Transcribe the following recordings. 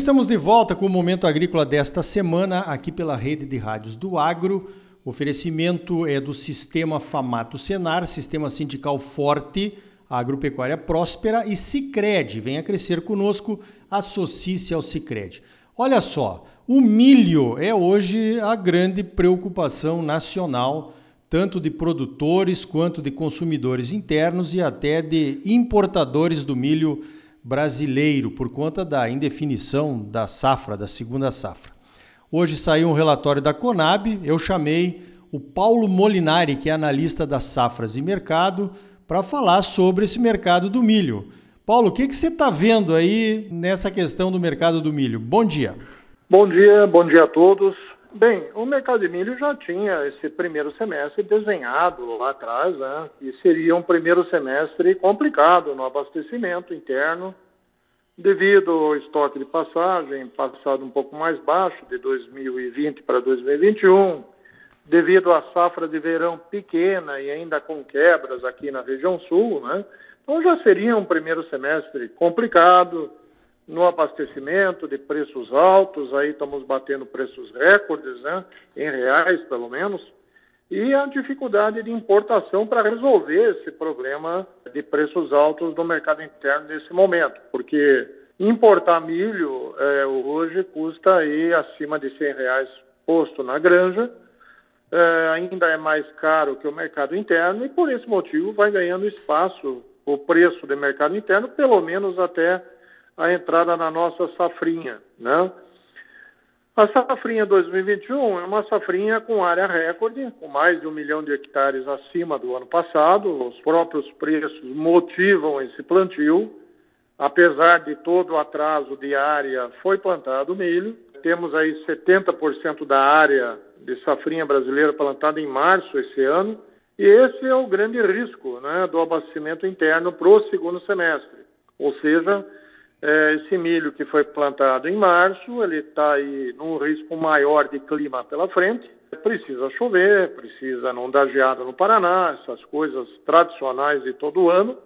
estamos de volta com o Momento Agrícola desta semana, aqui pela rede de rádios do Agro. O oferecimento é do Sistema Famato Senar, Sistema Sindical Forte, Agropecuária Próspera e Cicred. Venha crescer conosco, associe-se ao Cicred. Olha só, o milho é hoje a grande preocupação nacional, tanto de produtores quanto de consumidores internos e até de importadores do milho brasileiro, por conta da indefinição da safra, da segunda safra. Hoje saiu um relatório da Conab, eu chamei o Paulo Molinari, que é analista das safras e mercado, para falar sobre esse mercado do milho. Paulo, o que, que você está vendo aí nessa questão do mercado do milho? Bom dia. Bom dia, bom dia a todos. Bem, o mercado de milho já tinha esse primeiro semestre desenhado lá atrás, né? E seria um primeiro semestre complicado no abastecimento interno, devido ao estoque de passagem passado um pouco mais baixo de 2020 para 2021, devido à safra de verão pequena e ainda com quebras aqui na região sul, né? Então já seria um primeiro semestre complicado no abastecimento de preços altos, aí estamos batendo preços recordes, né, em reais pelo menos, e a dificuldade de importação para resolver esse problema de preços altos no mercado interno nesse momento, porque importar milho é, hoje custa aí acima de 100 reais posto na granja, é, ainda é mais caro que o mercado interno e por esse motivo vai ganhando espaço o preço do mercado interno, pelo menos até a entrada na nossa safrinha, né? A safrinha 2021 é uma safrinha com área recorde, com mais de um milhão de hectares acima do ano passado. Os próprios preços motivam esse plantio. Apesar de todo o atraso de área, foi plantado milho. Temos aí 70% da área de safrinha brasileira plantada em março esse ano. E esse é o grande risco né, do abastecimento interno para o segundo semestre. Ou seja, é, esse milho que foi plantado em março, ele está aí num risco maior de clima pela frente. Precisa chover, precisa não dar geada no Paraná, essas coisas tradicionais de todo ano.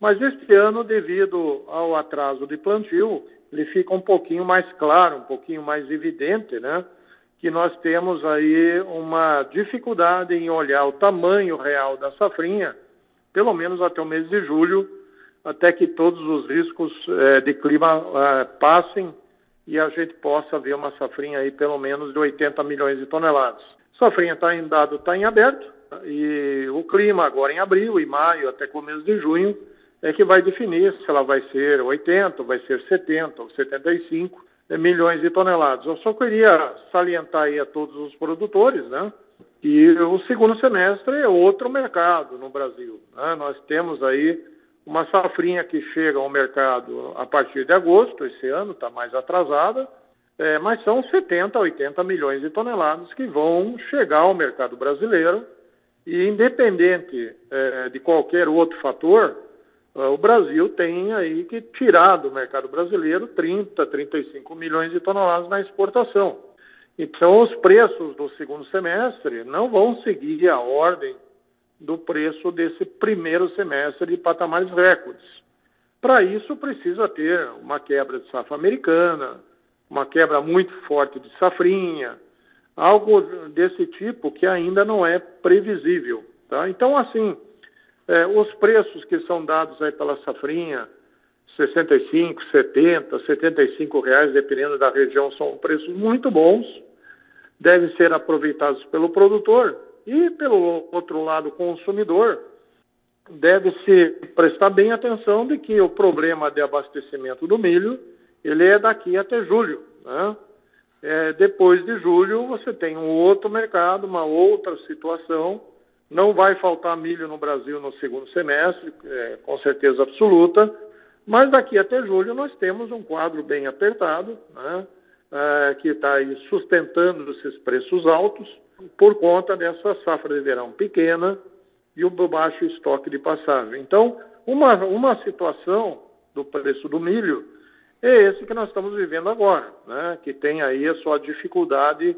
Mas este ano, devido ao atraso de plantio, ele fica um pouquinho mais claro, um pouquinho mais evidente, né? Que nós temos aí uma dificuldade em olhar o tamanho real da safrinha, pelo menos até o mês de julho, até que todos os riscos é, de clima é, passem e a gente possa ver uma safrinha aí pelo menos de 80 milhões de toneladas. Safrinha está em dado, está em aberto e o clima agora em abril e maio até começo de junho é que vai definir se ela vai ser 80, vai ser 70 ou 75 milhões de toneladas. Eu só queria salientar aí a todos os produtores, né? que o segundo semestre é outro mercado no Brasil. Né? Nós temos aí uma safrinha que chega ao mercado a partir de agosto, esse ano está mais atrasada, é, mas são 70, 80 milhões de toneladas que vão chegar ao mercado brasileiro e independente é, de qualquer outro fator, é, o Brasil tem aí que tirar do mercado brasileiro 30, 35 milhões de toneladas na exportação. Então, os preços do segundo semestre não vão seguir a ordem do preço desse primeiro semestre de patamares recordes. Para isso, precisa ter uma quebra de safra americana, uma quebra muito forte de safrinha, algo desse tipo que ainda não é previsível. Tá? Então, assim, é, os preços que são dados aí pela safrinha, 65, 70, 75 reais, dependendo da região, são preços muito bons, devem ser aproveitados pelo produtor e, pelo outro lado, o consumidor deve-se prestar bem atenção de que o problema de abastecimento do milho ele é daqui até julho. Né? É, depois de julho, você tem um outro mercado, uma outra situação. Não vai faltar milho no Brasil no segundo semestre, é, com certeza absoluta, mas daqui até julho nós temos um quadro bem apertado, né? é, que está sustentando esses preços altos por conta dessa safra de verão pequena e o baixo estoque de passagem. Então, uma, uma situação do preço do milho é esse que nós estamos vivendo agora, né? que tem aí a sua dificuldade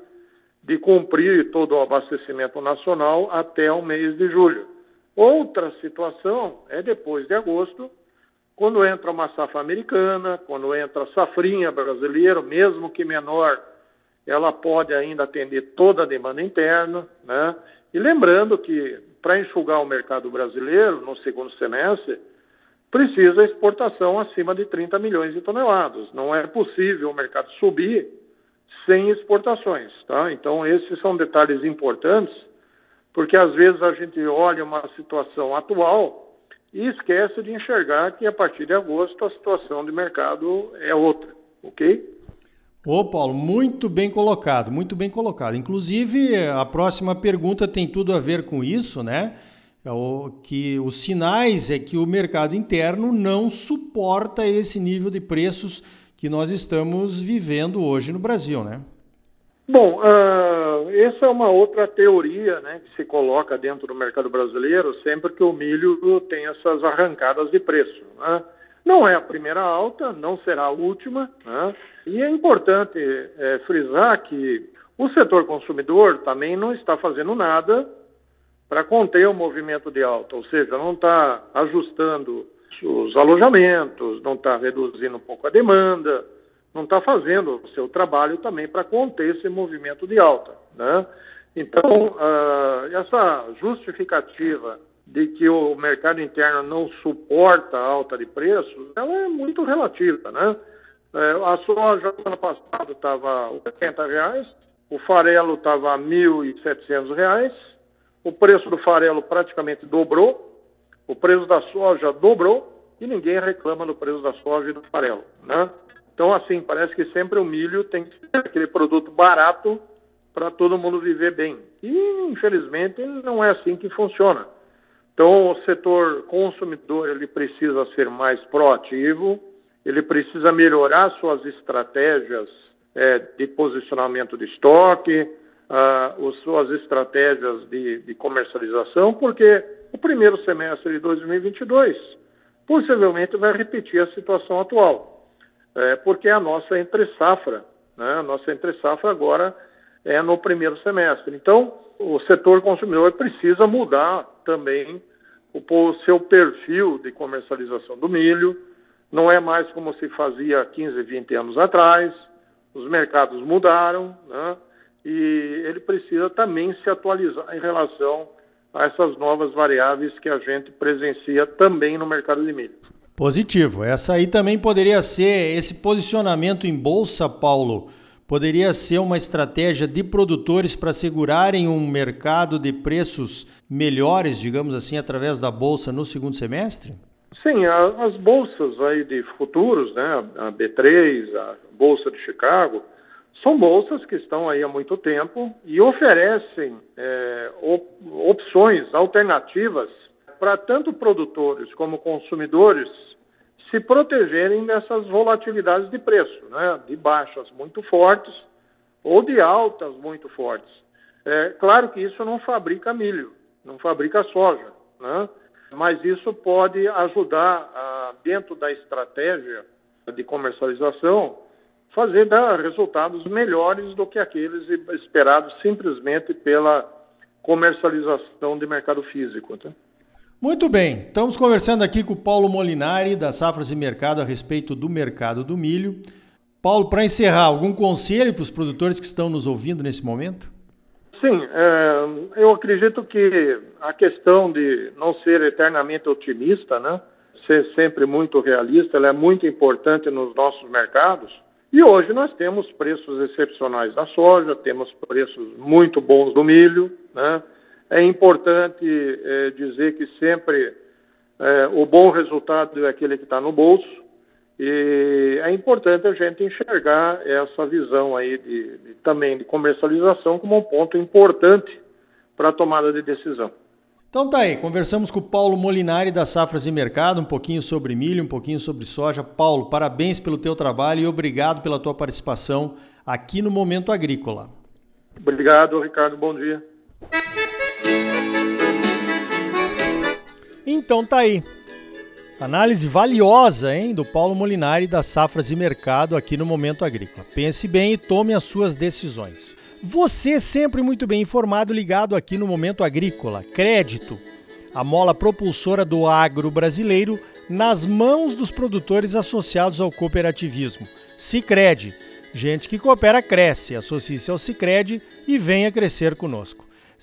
de cumprir todo o abastecimento nacional até o mês de julho. Outra situação é depois de agosto, quando entra uma safra americana, quando entra a safrinha brasileira, mesmo que menor, ela pode ainda atender toda a demanda interna, né? E lembrando que para enxugar o mercado brasileiro no segundo semestre, precisa exportação acima de 30 milhões de toneladas. Não é possível o mercado subir sem exportações, tá? Então esses são detalhes importantes, porque às vezes a gente olha uma situação atual e esquece de enxergar que a partir de agosto a situação de mercado é outra, ok? Ô Paulo, muito bem colocado, muito bem colocado. Inclusive, a próxima pergunta tem tudo a ver com isso, né? É o, que os sinais é que o mercado interno não suporta esse nível de preços que nós estamos vivendo hoje no Brasil, né? Bom, uh, essa é uma outra teoria né, que se coloca dentro do mercado brasileiro sempre que o milho tem essas arrancadas de preço. Né? Não é a primeira alta, não será a última, né? e é importante é, frisar que o setor consumidor também não está fazendo nada para conter o movimento de alta, ou seja, não está ajustando os alojamentos, não está reduzindo um pouco a demanda, não está fazendo o seu trabalho também para conter esse movimento de alta. Né? Então, uh, essa justificativa de que o mercado interno não suporta a alta de preços, ela é muito relativa, né? É, a soja no ano passado estava 80 reais, o farelo estava 1.700 reais, o preço do farelo praticamente dobrou, o preço da soja dobrou e ninguém reclama do preço da soja e do farelo, né? Então, assim, parece que sempre o milho tem que ser aquele produto barato para todo mundo viver bem. E, infelizmente, não é assim que funciona. Então, o setor consumidor ele precisa ser mais proativo, ele precisa melhorar suas estratégias é, de posicionamento de estoque, as suas estratégias de, de, comercialização, porque o primeiro semestre de 2022 possivelmente vai repetir a situação atual, é, porque a nossa entre safra, né, a nossa entre safra agora é no primeiro semestre. Então, o setor consumidor precisa mudar também o seu perfil de comercialização do milho. Não é mais como se fazia 15, 20 anos atrás. Os mercados mudaram, né? e ele precisa também se atualizar em relação a essas novas variáveis que a gente presencia também no mercado de milho. Positivo. Essa aí também poderia ser esse posicionamento em bolsa, Paulo poderia ser uma estratégia de produtores para segurarem um mercado de preços melhores, digamos assim, através da bolsa no segundo semestre? Sim, as bolsas aí de futuros, né, a B3, a Bolsa de Chicago, são bolsas que estão aí há muito tempo e oferecem é, opções alternativas para tanto produtores como consumidores se protegerem dessas volatilidades de preço, né? de baixas muito fortes ou de altas muito fortes. É claro que isso não fabrica milho, não fabrica soja, né? mas isso pode ajudar, a, dentro da estratégia de comercialização, fazer dar resultados melhores do que aqueles esperados simplesmente pela comercialização de mercado físico. Tá? Muito bem, estamos conversando aqui com o Paulo Molinari, da Safras e Mercado, a respeito do mercado do milho. Paulo, para encerrar, algum conselho para os produtores que estão nos ouvindo nesse momento? Sim, é, eu acredito que a questão de não ser eternamente otimista, né, ser sempre muito realista, ela é muito importante nos nossos mercados. E hoje nós temos preços excepcionais da soja, temos preços muito bons do milho, né? É importante é, dizer que sempre é, o bom resultado é aquele que está no bolso e é importante a gente enxergar essa visão aí de, de, também de comercialização como um ponto importante para a tomada de decisão. Então tá aí, conversamos com o Paulo Molinari da Safras e Mercado, um pouquinho sobre milho, um pouquinho sobre soja. Paulo, parabéns pelo teu trabalho e obrigado pela tua participação aqui no Momento Agrícola. Obrigado, Ricardo, bom dia. Então tá aí. Análise valiosa, hein, do Paulo Molinari das Safras e Mercado aqui no Momento Agrícola. Pense bem e tome as suas decisões. Você sempre muito bem informado, ligado aqui no Momento Agrícola. Crédito, a mola propulsora do agro brasileiro, nas mãos dos produtores associados ao cooperativismo. Sicredi, gente que coopera cresce. Associe-se ao Sicredi e venha crescer conosco.